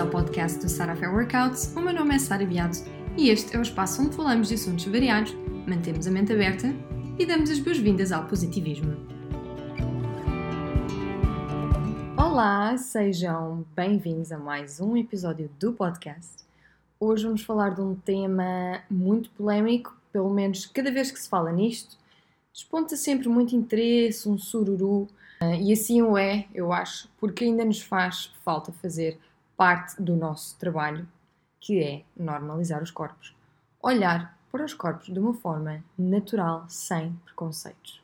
ao podcast do Sarah Fair Workouts. O meu nome é Sara Beato e este é o espaço onde falamos de assuntos variados, mantemos a mente aberta e damos as boas-vindas ao positivismo. Olá, sejam bem-vindos a mais um episódio do podcast. Hoje vamos falar de um tema muito polémico, pelo menos cada vez que se fala nisto, desponta sempre muito interesse, um sururu, e assim o é, eu acho, porque ainda nos faz falta fazer parte do nosso trabalho, que é normalizar os corpos. Olhar para os corpos de uma forma natural, sem preconceitos.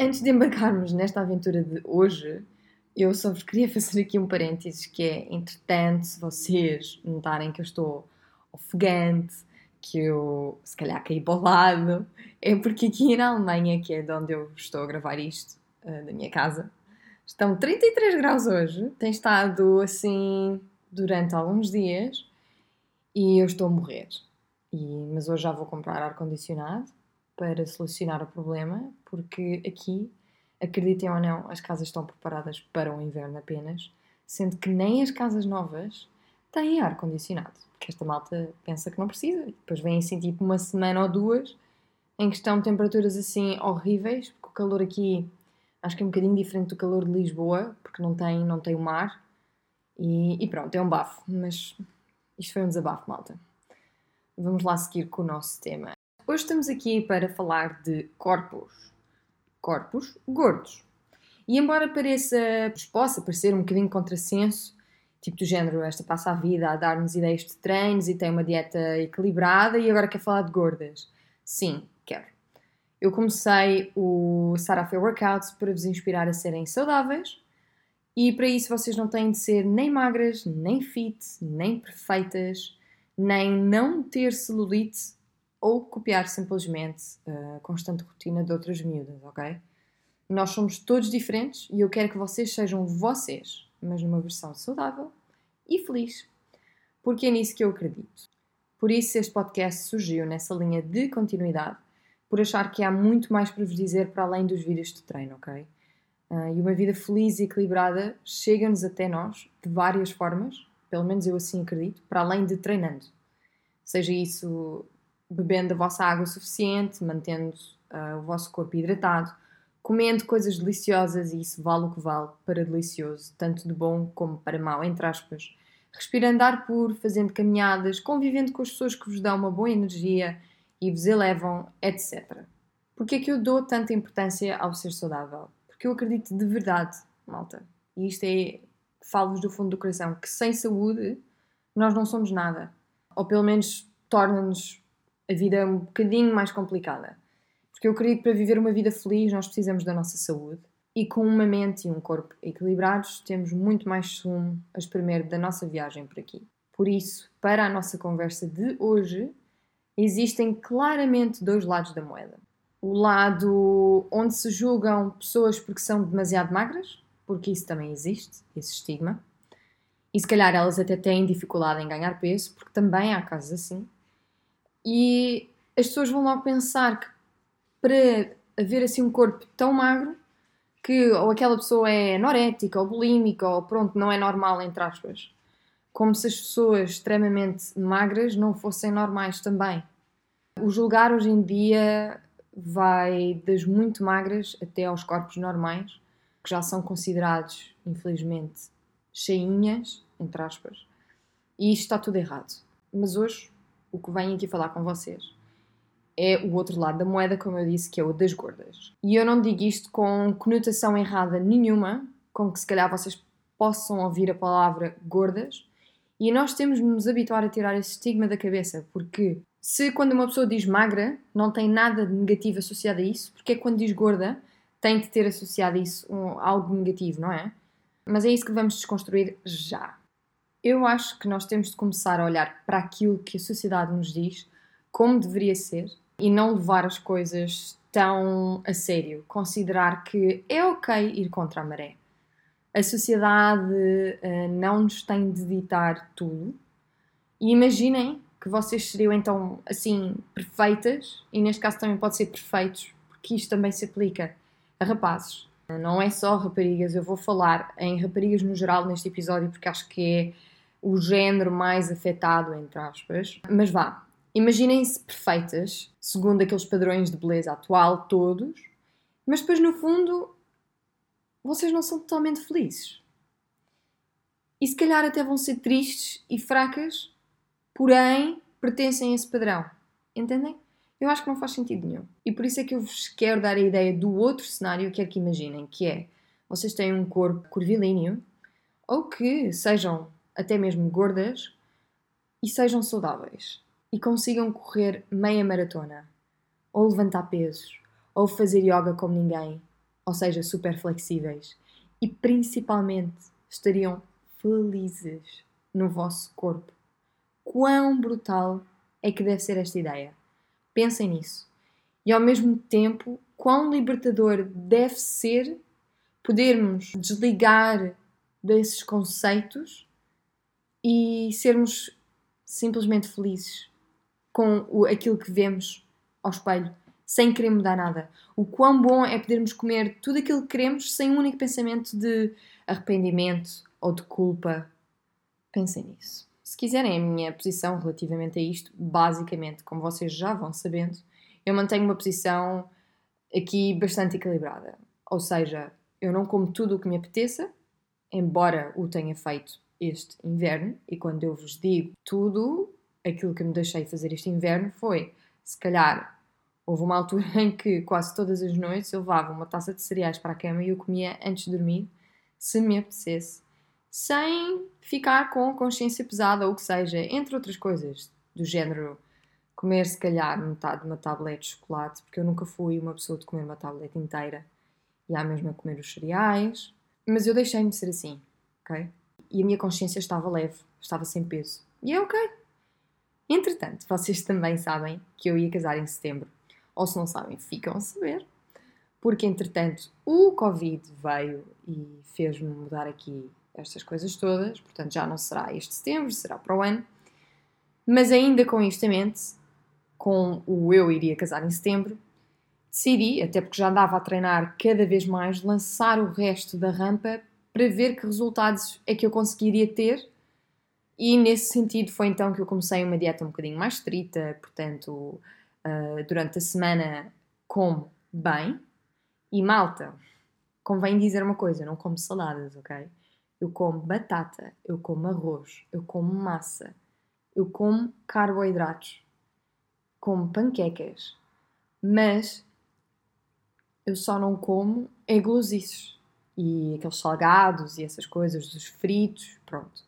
Antes de embarcarmos nesta aventura de hoje, eu só vos queria fazer aqui um parênteses que é, entretanto, se vocês notarem que eu estou ofegante, que eu se calhar caí para o lado, é porque aqui na Alemanha, que é de onde eu estou a gravar isto, uh, da minha casa, estão 33 graus hoje, tem estado assim durante alguns dias e eu estou a morrer. E, mas hoje já vou comprar ar-condicionado para solucionar o problema, porque aqui, acreditem ou não, as casas estão preparadas para o inverno apenas, sendo que nem as casas novas têm ar-condicionado, porque esta malta pensa que não precisa. Depois vem assim tipo uma semana ou duas em que estão temperaturas assim horríveis, porque o calor aqui acho que é um bocadinho diferente do calor de Lisboa, porque não tem, não tem o mar, e, e pronto, é um bafo, mas isto foi um desabafo, malta. Vamos lá seguir com o nosso tema. Hoje estamos aqui para falar de corpos. Corpos gordos. E embora pareça, possa parecer um bocadinho contrassenso, tipo do género, esta passa a vida a dar-nos ideias de treinos e tem uma dieta equilibrada e agora quer falar de gordas. Sim, quero. Eu comecei o Sarah Fair Workouts para vos inspirar a serem saudáveis, e para isso vocês não têm de ser nem magras, nem fit, nem perfeitas, nem não ter celulite ou copiar simplesmente a constante rotina de outras miúdas, ok? Nós somos todos diferentes e eu quero que vocês sejam vocês, mas numa versão saudável e feliz. Porque é nisso que eu acredito. Por isso este podcast surgiu nessa linha de continuidade, por achar que há muito mais para vos dizer para além dos vídeos de treino, ok? Uh, e uma vida feliz e equilibrada chega-nos até nós de várias formas, pelo menos eu assim acredito, para além de treinando. Seja isso bebendo a vossa água suficiente, mantendo uh, o vosso corpo hidratado, comendo coisas deliciosas, e isso vale o que vale para delicioso, tanto de bom como para mau, entre aspas. Respirando ar puro, fazendo caminhadas, convivendo com as pessoas que vos dão uma boa energia e vos elevam, etc. Porque é que eu dou tanta importância ao ser saudável? Porque eu acredito de verdade, malta, e isto é, falo-vos do fundo do coração, que sem saúde nós não somos nada. Ou pelo menos torna-nos a vida um bocadinho mais complicada. Porque eu acredito que para viver uma vida feliz nós precisamos da nossa saúde. E com uma mente e um corpo equilibrados, temos muito mais sumo a espremer da nossa viagem por aqui. Por isso, para a nossa conversa de hoje, existem claramente dois lados da moeda o lado onde se julgam pessoas porque são demasiado magras, porque isso também existe, esse estigma. E se calhar elas até têm dificuldade em ganhar peso, porque também há casos assim. E as pessoas vão logo pensar que para haver assim um corpo tão magro, que ou aquela pessoa é anorética ou bulímica ou pronto, não é normal, entre aspas. Como se as pessoas extremamente magras não fossem normais também. O julgar hoje em dia vai das muito magras até aos corpos normais, que já são considerados, infelizmente, cheinhas, entre aspas, e isto está tudo errado. Mas hoje, o que venho aqui falar com vocês é o outro lado da moeda, como eu disse, que é o das gordas. E eu não digo isto com conotação errada nenhuma, com que se calhar vocês possam ouvir a palavra gordas, e nós temos de nos habituar a tirar esse estigma da cabeça, porque se quando uma pessoa diz magra, não tem nada de negativo associado a isso, porque é quando diz gorda, tem de ter associado a isso um, algo negativo, não é? Mas é isso que vamos desconstruir já. Eu acho que nós temos de começar a olhar para aquilo que a sociedade nos diz, como deveria ser, e não levar as coisas tão a sério. Considerar que é ok ir contra a maré. A sociedade uh, não nos tem de ditar tudo. E imaginem que vocês seriam então assim perfeitas, e neste caso também pode ser perfeitos, porque isto também se aplica a rapazes. Não é só raparigas, eu vou falar em raparigas no geral neste episódio porque acho que o género mais afetado, entre aspas. Mas vá, imaginem-se perfeitas, segundo aqueles padrões de beleza atual, todos, mas depois no fundo vocês não são totalmente felizes. E se calhar até vão ser tristes e fracas, porém pertencem a esse padrão. Entendem? Eu acho que não faz sentido nenhum. E por isso é que eu vos quero dar a ideia do outro cenário que é que imaginem, que é vocês têm um corpo curvilíneo ou que sejam até mesmo gordas e sejam saudáveis e consigam correr meia maratona ou levantar pesos ou fazer yoga como ninguém, ou seja, super flexíveis e principalmente estariam felizes no vosso corpo. Quão brutal é que deve ser esta ideia? Pensem nisso. E ao mesmo tempo, quão libertador deve ser podermos desligar desses conceitos e sermos simplesmente felizes com o, aquilo que vemos ao espelho, sem querer mudar nada. O quão bom é podermos comer tudo aquilo que queremos sem um único pensamento de arrependimento ou de culpa. Pensem nisso. Se quiserem a minha posição relativamente a isto, basicamente, como vocês já vão sabendo, eu mantenho uma posição aqui bastante equilibrada. Ou seja, eu não como tudo o que me apeteça, embora o tenha feito este inverno, e quando eu vos digo tudo, aquilo que me deixei fazer este inverno foi, se calhar, houve uma altura em que quase todas as noites eu levava uma taça de cereais para a cama e eu comia antes de dormir, se me apetecesse sem ficar com consciência pesada ou o que seja, entre outras coisas, do género comer se calhar metade de uma tablete de chocolate, porque eu nunca fui uma pessoa de comer uma tablete inteira e há mesmo a comer os cereais, mas eu deixei-me de ser assim, ok? E a minha consciência estava leve, estava sem peso. E é ok. Entretanto, vocês também sabem que eu ia casar em setembro. Ou se não sabem, ficam a saber. Porque entretanto o Covid veio e fez-me mudar aqui estas coisas todas, portanto já não será este setembro, será para o ano. Mas ainda com isto em mente, com o eu iria casar em setembro, decidi, até porque já andava a treinar cada vez mais, lançar o resto da rampa para ver que resultados é que eu conseguiria ter. E nesse sentido foi então que eu comecei uma dieta um bocadinho mais estrita, portanto, uh, durante a semana como bem. E malta, convém dizer uma coisa, não como saladas, ok? Eu como batata, eu como arroz, eu como massa, eu como carboidratos, como panquecas, mas eu só não como é e aqueles salgados e essas coisas dos fritos, pronto.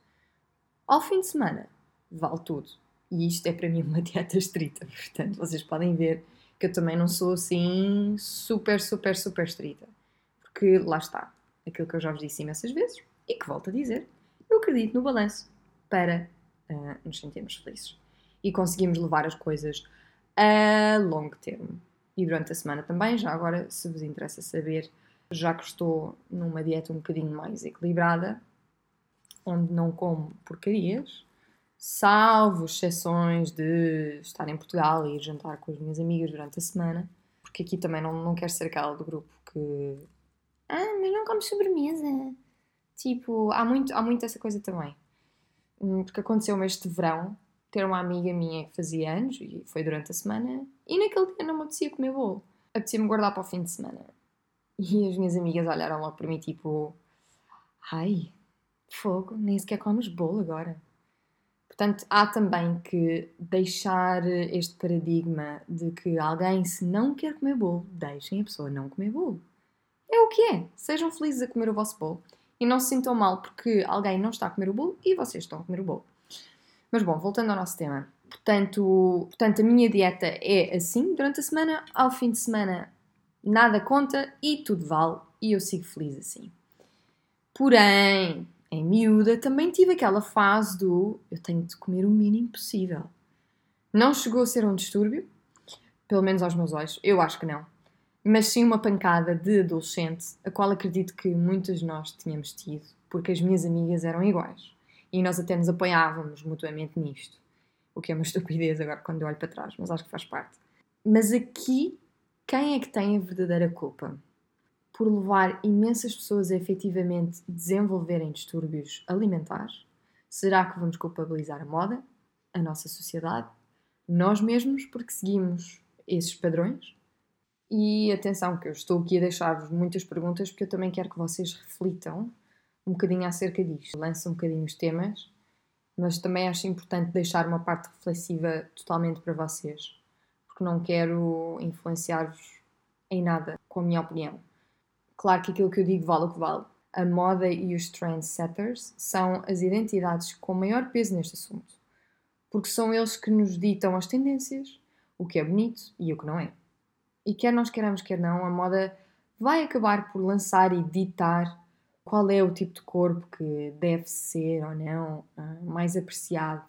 Ao fim de semana, vale tudo. E isto é para mim uma dieta estrita, portanto vocês podem ver que eu também não sou assim super, super, super estrita. Porque lá está, aquilo que eu já vos disse imensas vezes, e que, volto a dizer, eu acredito no balanço para uh, nos sentirmos felizes e conseguimos levar as coisas a longo termo. E durante a semana também, já agora, se vos interessa saber, já que estou numa dieta um bocadinho mais equilibrada, onde não como porcarias, salvo exceções de estar em Portugal e ir jantar com as minhas amigas durante a semana, porque aqui também não, não quero ser aquela do grupo que. Ah, mas não comes sobremesa. Tipo, há muito, há muito essa coisa também. Hum, porque aconteceu-me este verão ter uma amiga minha que fazia anos, e foi durante a semana, e naquele dia não me apetecia comer bolo. Apetecia-me guardar para o fim de semana. E as minhas amigas olharam logo para mim, tipo, ai, fogo, nem sequer comes bolo agora. Portanto, há também que deixar este paradigma de que alguém, se não quer comer bolo, deixem a pessoa não comer bolo. É o que é. Sejam felizes a comer o vosso bolo e não se sintam mal porque alguém não está a comer o bolo e vocês estão a comer o bolo. Mas bom, voltando ao nosso tema. Portanto, portanto, a minha dieta é assim durante a semana, ao fim de semana nada conta e tudo vale e eu sigo feliz assim. Porém, em miúda também tive aquela fase do eu tenho de comer o mínimo possível. Não chegou a ser um distúrbio, pelo menos aos meus olhos, eu acho que não mas sim uma pancada de adolescente, a qual acredito que muitas de nós tínhamos tido, porque as minhas amigas eram iguais e nós até nos apoiávamos mutuamente nisto, o que é uma estupidez agora quando eu olho para trás, mas acho que faz parte. Mas aqui, quem é que tem a verdadeira culpa? Por levar imensas pessoas a efetivamente desenvolverem distúrbios alimentares, Será que vamos culpabilizar a moda, a nossa sociedade, nós mesmos, porque seguimos esses padrões? E atenção, que eu estou aqui a deixar-vos muitas perguntas porque eu também quero que vocês reflitam um bocadinho acerca disto. Lanço um bocadinho os temas, mas também acho importante deixar uma parte reflexiva totalmente para vocês, porque não quero influenciar-vos em nada com a minha opinião. Claro que aquilo que eu digo vale o que vale. A moda e os trendsetters são as identidades com maior peso neste assunto, porque são eles que nos ditam as tendências, o que é bonito e o que não é. E quer nós queiramos, quer não, a moda vai acabar por lançar e ditar qual é o tipo de corpo que deve ser ou não uh, mais apreciado,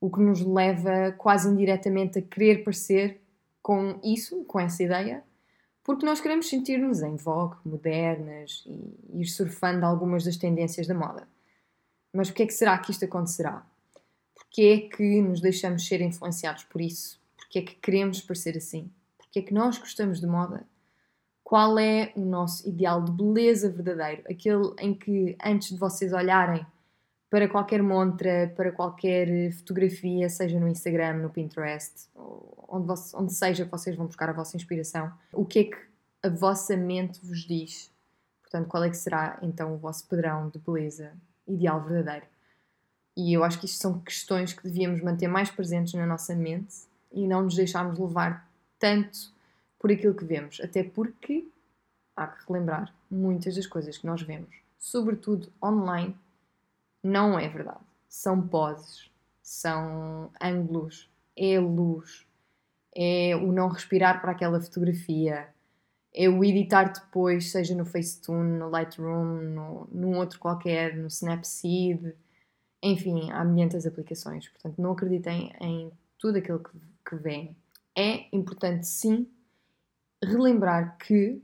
o que nos leva quase indiretamente a querer parecer com isso, com essa ideia, porque nós queremos sentir-nos em vogue, modernas e ir surfando algumas das tendências da moda. Mas porquê é que será que isto acontecerá? Porquê é que nos deixamos ser influenciados por isso? Porquê é que queremos parecer assim? Porquê é que nós gostamos de moda? qual é o nosso ideal de beleza verdadeiro, aquele em que antes de vocês olharem para qualquer montra, para qualquer fotografia, seja no Instagram, no Pinterest, onde, onde seja que vocês vão buscar a vossa inspiração, o que é que a vossa mente vos diz? Portanto, qual é que será então o vosso padrão de beleza ideal verdadeiro? E eu acho que isto são questões que devíamos manter mais presentes na nossa mente e não nos deixarmos levar tanto por aquilo que vemos, até porque há que relembrar muitas das coisas que nós vemos, sobretudo online, não é verdade. São poses, são ângulos, é luz, é o não respirar para aquela fotografia, é o editar depois, seja no Facetune, no Lightroom, no, num outro qualquer, no Snapseed, enfim, há milhentas aplicações. Portanto, não acreditem em tudo aquilo que, que vem. É importante, sim, relembrar que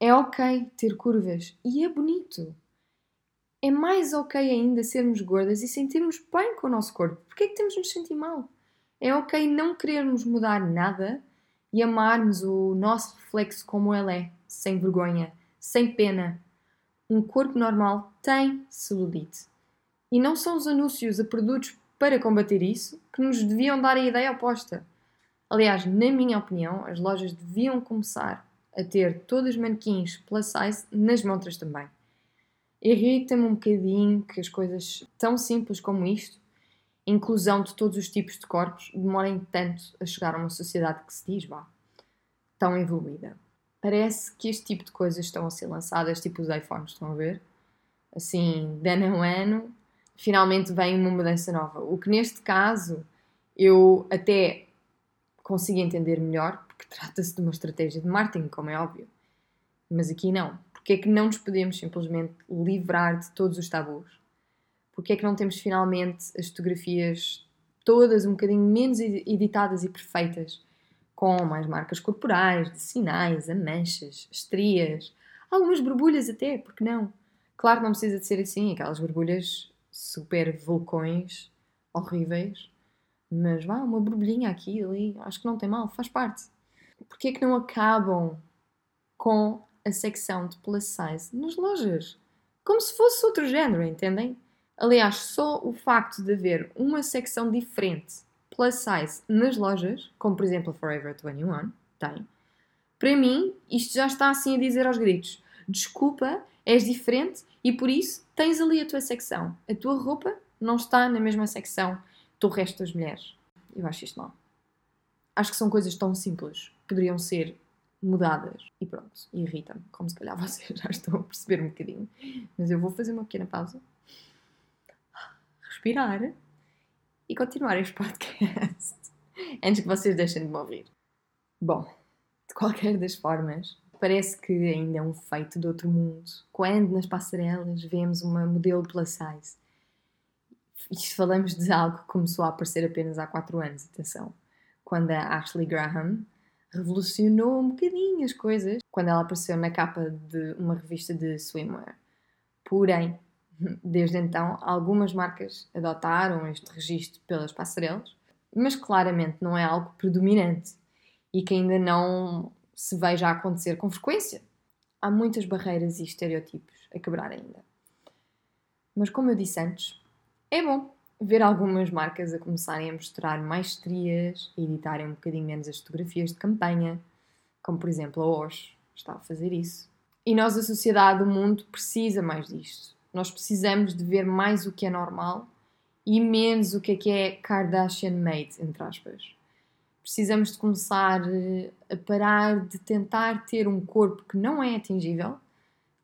é ok ter curvas e é bonito. É mais ok ainda sermos gordas e sentirmos bem com o nosso corpo. Porquê é que temos de nos sentir mal? É ok não querermos mudar nada e amarmos o nosso reflexo como ele é, sem vergonha, sem pena. Um corpo normal tem celulite. E não são os anúncios a produtos para combater isso que nos deviam dar a ideia oposta. Aliás, na minha opinião, as lojas deviam começar a ter todos os manequins plus size nas montras também. Irrita-me um bocadinho que as coisas tão simples como isto, inclusão de todos os tipos de corpos, demorem tanto a chegar a uma sociedade que se diz, vá, tão evoluída. Parece que este tipo de coisas estão a ser lançadas, tipo os iPhones, estão a ver? Assim, de ano a ano, finalmente vem uma mudança nova. O que neste caso eu até consigo entender melhor, porque trata-se de uma estratégia de marketing, como é óbvio. Mas aqui não. Porque é que não nos podemos simplesmente livrar de todos os tabus? Porque é que não temos finalmente as fotografias todas um bocadinho menos editadas e perfeitas, com mais marcas corporais, de sinais, a manchas, estrias, algumas borbulhas até, porque não? Claro que não precisa de ser assim, aquelas borbulhas super vulcões horríveis, mas vá, uma borbulhinha aqui ali, acho que não tem mal, faz parte. Porquê é que não acabam com a secção de plus size nas lojas? Como se fosse outro género, entendem? Aliás, só o facto de haver uma secção diferente plus size nas lojas, como por exemplo a Forever 21 tem, para mim isto já está assim a dizer aos gritos: desculpa, és diferente e por isso tens ali a tua secção. A tua roupa não está na mesma secção do resto das mulheres. Eu acho isto mal. Acho que são coisas tão simples poderiam ser mudadas. E pronto, irrita-me, como se calhar vocês já estão a perceber um bocadinho. Mas eu vou fazer uma pequena pausa, respirar e continuar este podcast antes que vocês deixem de me ouvir. Bom, de qualquer das formas, parece que ainda é um feito de outro mundo quando nas passarelas vemos uma modelo plus size isto falamos de algo que começou a aparecer apenas há 4 anos, atenção. Quando a Ashley Graham revolucionou um bocadinho as coisas quando ela apareceu na capa de uma revista de swimwear. Porém, desde então, algumas marcas adotaram este registro pelas passarelas, mas claramente não é algo predominante e que ainda não se veja acontecer com frequência. Há muitas barreiras e estereotipos a quebrar ainda. Mas como eu disse antes, É bom ver algumas marcas a começarem a mostrar mais a editarem um bocadinho menos as fotografias de campanha, como por exemplo a Osh está a fazer isso. E nós, a sociedade, o mundo, precisa mais disto. Nós precisamos de ver mais o que é normal e menos o que é que é Kardashian made, entre aspas. Precisamos de começar eh, a parar de tentar ter um corpo que não é atingível,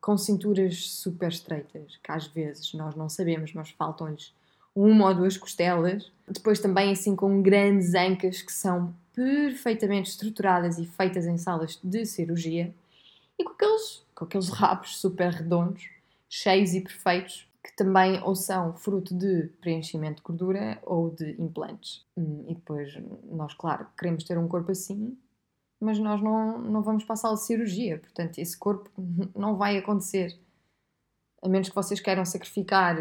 com cinturas super estreitas, que às vezes nós não sabemos, mas faltam-lhes uma ou duas costelas. Depois também assim com grandes ancas que são perfeitamente estruturadas e feitas em salas de cirurgia e com aqueles, com aqueles rabos super redondos, cheios e perfeitos, que também ou são fruto de preenchimento de gordura ou de implantes. Hum, e depois, nós, claro, queremos ter um corpo assim, mas nós não, não vamos para a sala de cirurgia, portanto, esse corpo não vai acontecer. A menos que vocês queiram sacrificar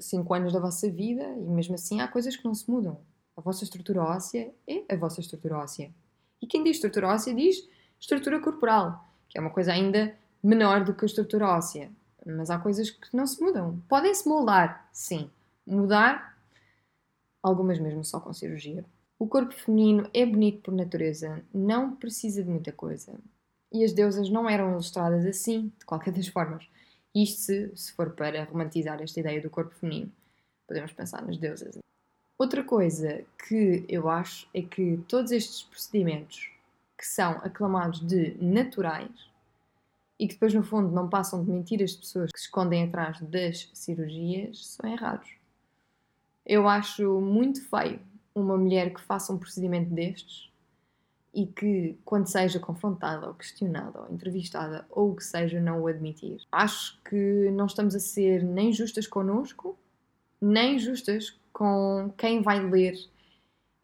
5 eh, anos da vossa vida, e mesmo assim há coisas que não se mudam. A vossa estrutura óssea é a vossa estrutura óssea. E quem diz estrutura óssea diz estrutura corporal que é uma coisa ainda menor do que a estrutura óssea. Mas há coisas que não se mudam. Podem-se moldar, sim. Mudar, algumas mesmo só com cirurgia. O corpo feminino é bonito por natureza, não precisa de muita coisa. E as deusas não eram ilustradas assim, de qualquer das formas. Isto se, se for para romantizar esta ideia do corpo feminino. Podemos pensar nas deusas. Outra coisa que eu acho é que todos estes procedimentos que são aclamados de naturais e que depois, no fundo, não passam de mentiras de pessoas que se escondem atrás das cirurgias, são errados. Eu acho muito feio uma mulher que faça um procedimento destes e que, quando seja confrontada ou questionada ou entrevistada ou o que seja, não o admitir. Acho que não estamos a ser nem justas connosco, nem justas com quem vai ler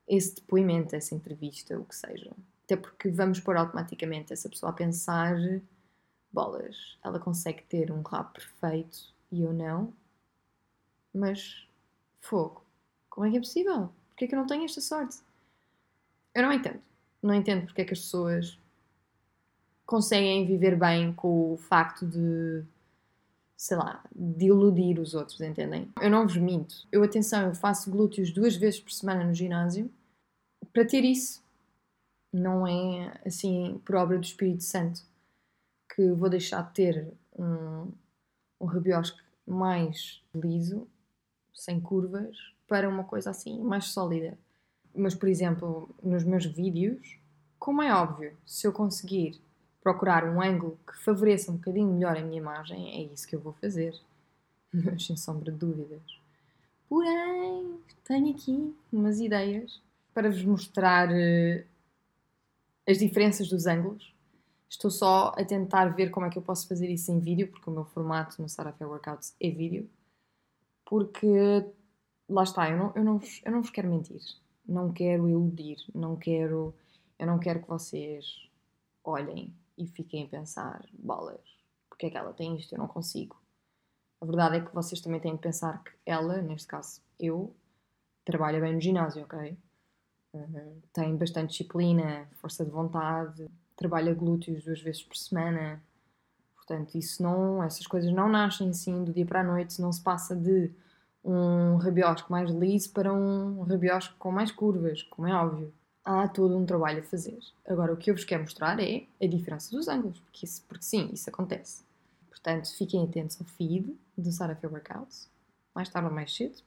esse depoimento, essa entrevista, o que seja. Até porque vamos pôr automaticamente essa pessoa a pensar: bolas, ela consegue ter um rap perfeito e eu não. Mas, fogo, como é que é possível? Porquê é que eu não tenho esta sorte? Eu não entendo. Não entendo porque é que as pessoas conseguem viver bem com o facto de, sei lá, de iludir os outros, entendem? Eu não vos minto. Eu, atenção, eu faço glúteos duas vezes por semana no ginásio para ter isso não é assim por obra do Espírito Santo que vou deixar de ter um, um rabiosque mais liso, sem curvas, para uma coisa assim mais sólida. Mas, por exemplo, nos meus vídeos, como é óbvio, se eu conseguir procurar um ângulo que favoreça um bocadinho melhor a minha imagem, é isso que eu vou fazer. Mas sem sombra de dúvidas. Porém, tenho aqui umas ideias para vos mostrar eh, as diferenças dos ângulos. Estou só a tentar ver como é que eu posso fazer isso em vídeo, porque o meu formato no Sarah Fair Workouts é vídeo. Porque, lá está, eu não, eu, não, eu não vos quero mentir. Não quero iludir. Não quero, eu não quero que vocês olhem e fiquem a pensar, bolas, porque é que ela tem isto? Eu não consigo. A verdade é que vocês também têm de pensar que ela, neste caso eu, trabalha bem no ginásio, ok? Uhum. Tem bastante disciplina, força de vontade, trabalha glúteos duas vezes por semana. Portanto, isso não, essas coisas não nascem assim do dia para a noite, não se passa de um rabiosco mais liso para um rabiosco com mais curvas, como é óbvio. Há todo um trabalho a fazer. Agora, o que eu vos quero mostrar é a diferença dos ângulos, porque, isso, porque sim, isso acontece. Portanto, fiquem atentos ao feed do Sarah Fair Workouts, mais tarde ou mais cedo.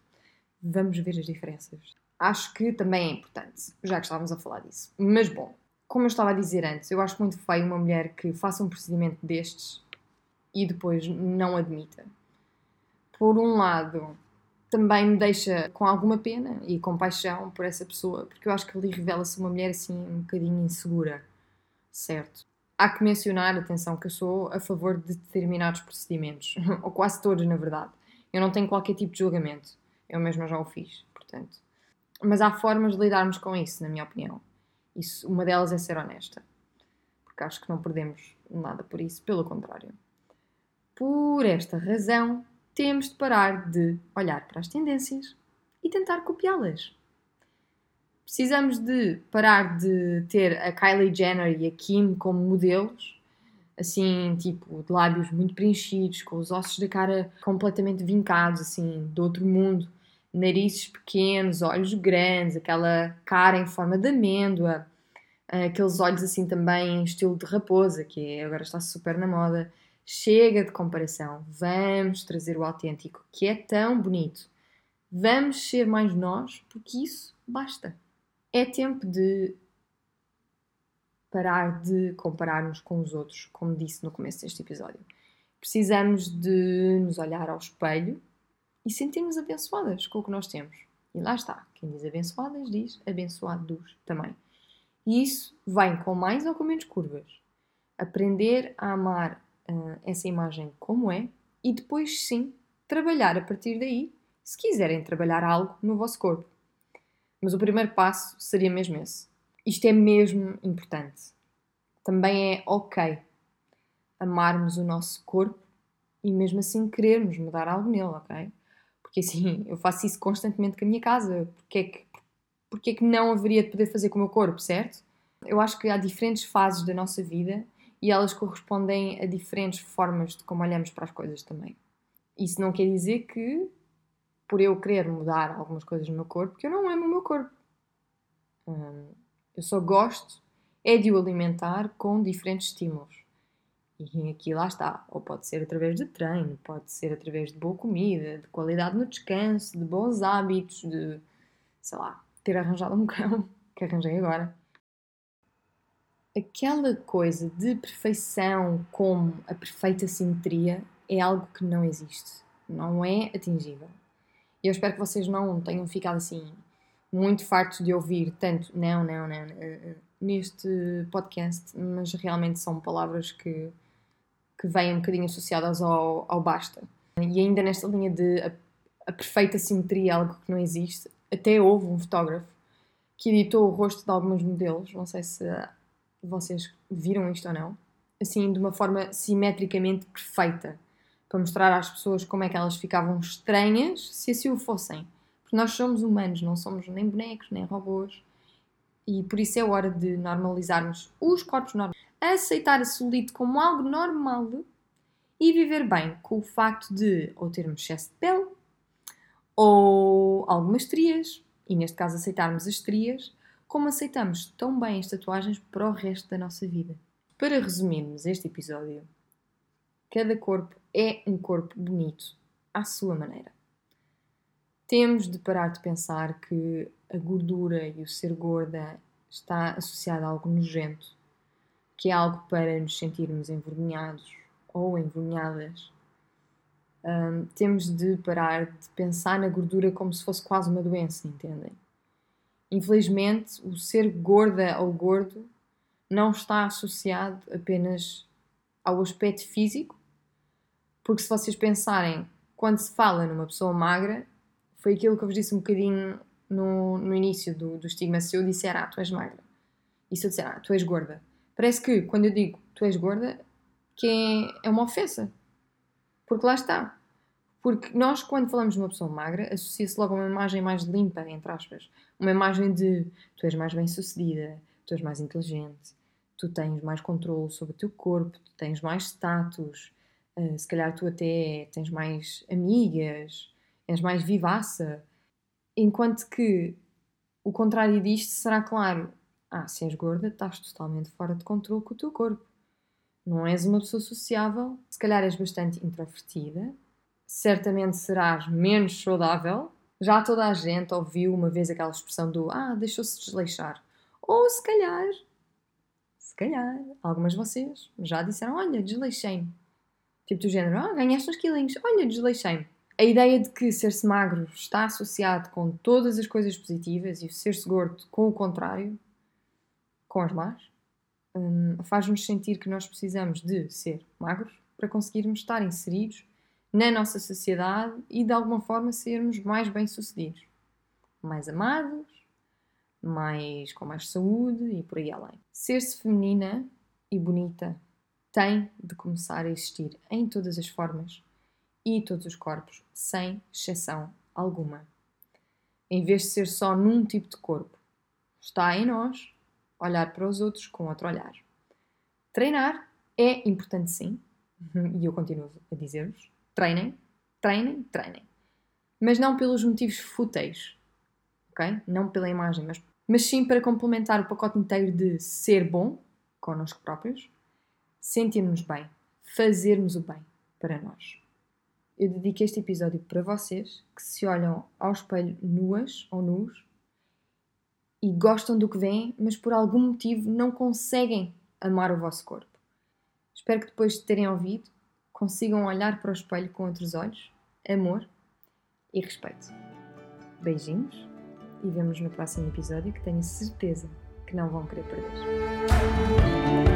Vamos ver as diferenças acho que também é importante, já que estávamos a falar disso. Mas bom, como eu estava a dizer antes, eu acho muito feio uma mulher que faça um procedimento destes e depois não admita. Por um lado, também me deixa com alguma pena e compaixão por essa pessoa, porque eu acho que ali revela-se uma mulher assim um bocadinho insegura, certo? Há que mencionar, atenção, que eu sou a favor de determinados procedimentos, ou quase todos, na verdade. Eu não tenho qualquer tipo de julgamento, eu mesma já o fiz, portanto. Mas há formas de lidarmos com isso, na minha opinião. Isso, uma delas é ser honesta. Porque acho que não perdemos nada por isso, pelo contrário. Por esta razão, temos de parar de olhar para as tendências e tentar copiá-las. Precisamos de parar de ter a Kylie Jenner e a Kim como modelos, assim, tipo, de lábios muito preenchidos, com os ossos da cara completamente vincados, assim, do outro mundo narizes pequenos, olhos grandes, aquela cara em forma de amêndoa, aqueles olhos assim também em estilo de raposa, que agora está super na moda. Chega de comparação, vamos trazer o autêntico, que é tão bonito. Vamos ser mais nós, porque isso basta. É tempo de parar de comparar-nos com os outros, como disse no começo deste episódio. Precisamos de nos olhar ao espelho e sentirmos abençoadas com o que nós temos. E lá está, quem diz abençoadas diz abençoados também. E isso vem com mais ou com menos curvas. Aprender a amar uh, essa imagem como é e depois sim trabalhar a partir daí, se quiserem trabalhar algo no vosso corpo. Mas o primeiro passo seria mesmo esse isto é mesmo importante. Também é ok amarmos o nosso corpo e mesmo assim querermos mudar algo nele, ok? Porque assim, eu faço isso constantemente com a minha casa. Porque é que, porque é que não haveria de poder fazer com o meu corpo, certo? Eu acho que há diferentes fases da nossa vida e elas correspondem a diferentes formas de como olhamos para as coisas também. Isso não quer dizer que, por eu querer mudar algumas coisas no meu corpo, que eu não amo o meu corpo. Hum, eu só gosto é de o alimentar com diferentes estímulos. E aqui lá está. Ou pode ser através de treino, pode ser através de boa comida, de qualidade no descanso, de bons hábitos, de, sei lá, ter arranjado um cão, que arranjei agora. Aquela coisa de perfeição como a perfeita simetria é algo que não existe. Não é atingível. E eu espero que vocês não tenham ficado assim muito fartos de ouvir tanto não, não, não, uh, neste podcast, mas realmente são palavras que, que vêm um bocadinho associadas ao, ao basta. E ainda nesta linha de a, a perfeita simetria, algo que não existe, até houve um fotógrafo que editou o rosto de alguns modelos, não sei se vocês viram isto ou não, assim, de uma forma simetricamente perfeita, para mostrar às pessoas como é que elas ficavam estranhas se assim o fossem. Porque nós somos humanos, não somos nem bonecos, nem robôs. E por isso é hora de normalizarmos os corpos normais. Aceitar a celulite como algo normal e viver bem com o facto de ou termos excesso de pele ou algumas estrias, e neste caso aceitarmos as estrias, como aceitamos tão bem as tatuagens para o resto da nossa vida. Para resumirmos este episódio, cada corpo é um corpo bonito à sua maneira temos de parar de pensar que a gordura e o ser gorda está associado a algo nojento, que é algo para nos sentirmos envergonhados ou envergonhadas. Um, temos de parar de pensar na gordura como se fosse quase uma doença, entendem? Infelizmente, o ser gorda ou gordo não está associado apenas ao aspecto físico, porque se vocês pensarem, quando se fala numa pessoa magra, foi aquilo que eu vos disse um bocadinho no, no início do, do estigma. Se eu disser, ah, tu és magra, e se eu disser, ah, tu és gorda, parece que quando eu digo tu és gorda, que é, é uma ofensa. Porque lá está. Porque nós, quando falamos de uma pessoa magra, associa-se logo a uma imagem mais limpa, entre aspas. Uma imagem de tu és mais bem sucedida, tu és mais inteligente, tu tens mais controle sobre o teu corpo, tu tens mais status, uh, se calhar tu até tens mais amigas, és mais vivaça. Enquanto que o contrário disto será claro. Ah, se és gorda, estás totalmente fora de controle com o teu corpo. Não és uma pessoa sociável, se calhar és bastante introvertida, certamente serás menos saudável. Já toda a gente ouviu uma vez aquela expressão do ah, deixou-se desleixar. Ou se calhar, se calhar, algumas de vocês já disseram: olha, desleixei-me. Tipo do género: ah, ganhaste uns quilinhos, olha, desleixei-me. A ideia de que ser-se magro está associado com todas as coisas positivas e ser-se gordo com o contrário, com as más, um, faz-nos sentir que nós precisamos de ser magros para conseguirmos estar inseridos na nossa sociedade e de alguma forma sermos mais bem-sucedidos, mais amados, mais com mais saúde e por aí além. Ser-se feminina e bonita tem de começar a existir em todas as formas e todos os corpos, sem exceção alguma. Em vez de ser só num tipo de corpo, está em nós olhar para os outros com outro olhar. Treinar é importante sim, e eu continuo a dizer-vos: treinem, treinem, treinem. mas não pelos motivos fúteis, ok? Não pela imagem, mas, mas sim para complementar o pacote inteiro de ser bom connosco próprios, sentirmos bem, fazermos o bem para nós. Eu dedico este episódio para vocês que se olham ao espelho nuas ou nus e gostam do que veem, mas por algum motivo não conseguem amar o vosso corpo. Espero que depois de terem ouvido consigam olhar para o espelho com outros olhos, amor e respeito. Beijinhos e vemos no próximo episódio que tenho certeza que não vão querer perder.